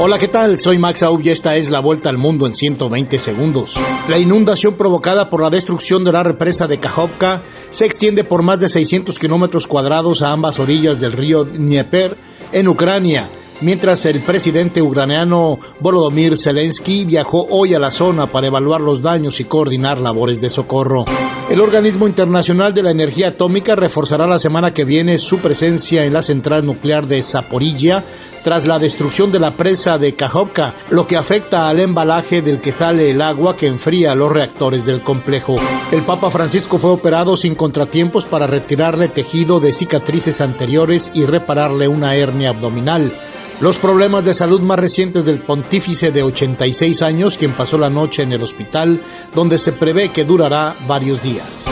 Hola, ¿qué tal? Soy Max Aub y esta es la vuelta al mundo en 120 segundos. La inundación provocada por la destrucción de la represa de Kajovka se extiende por más de 600 kilómetros cuadrados a ambas orillas del río Dnieper en Ucrania mientras el presidente ucraniano Volodymyr Zelensky viajó hoy a la zona para evaluar los daños y coordinar labores de socorro. El Organismo Internacional de la Energía Atómica reforzará la semana que viene su presencia en la central nuclear de Zaporilla tras la destrucción de la presa de Kajovka, lo que afecta al embalaje del que sale el agua que enfría los reactores del complejo. El Papa Francisco fue operado sin contratiempos para retirarle tejido de cicatrices anteriores y repararle una hernia abdominal. Los problemas de salud más recientes del pontífice de 86 años, quien pasó la noche en el hospital, donde se prevé que durará varios días.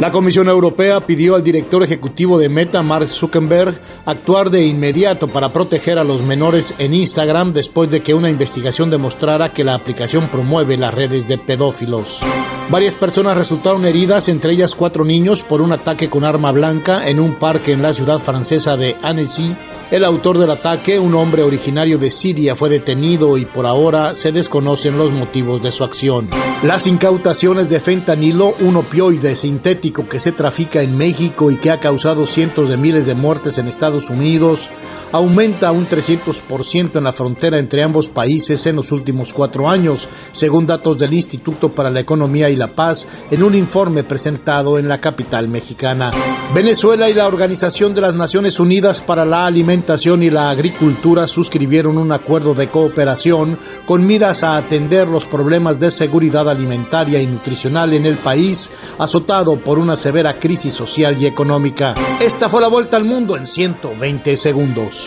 La Comisión Europea pidió al director ejecutivo de Meta, Mark Zuckerberg, actuar de inmediato para proteger a los menores en Instagram después de que una investigación demostrara que la aplicación promueve las redes de pedófilos. Varias personas resultaron heridas, entre ellas cuatro niños, por un ataque con arma blanca en un parque en la ciudad francesa de Annecy, el autor del ataque, un hombre originario de Siria, fue detenido y por ahora se desconocen los motivos de su acción. Las incautaciones de fentanilo, un opioide sintético que se trafica en México y que ha causado cientos de miles de muertes en Estados Unidos, aumenta un 300% en la frontera entre ambos países en los últimos cuatro años, según datos del Instituto para la Economía y la Paz en un informe presentado en la capital mexicana. Venezuela y la Organización de las Naciones Unidas para la Alimentación y la Agricultura suscribieron un acuerdo de cooperación con miras a atender los problemas de seguridad alimentaria y nutricional en el país, azotado por una severa crisis social y económica. Esta fue la vuelta al mundo en 120 segundos.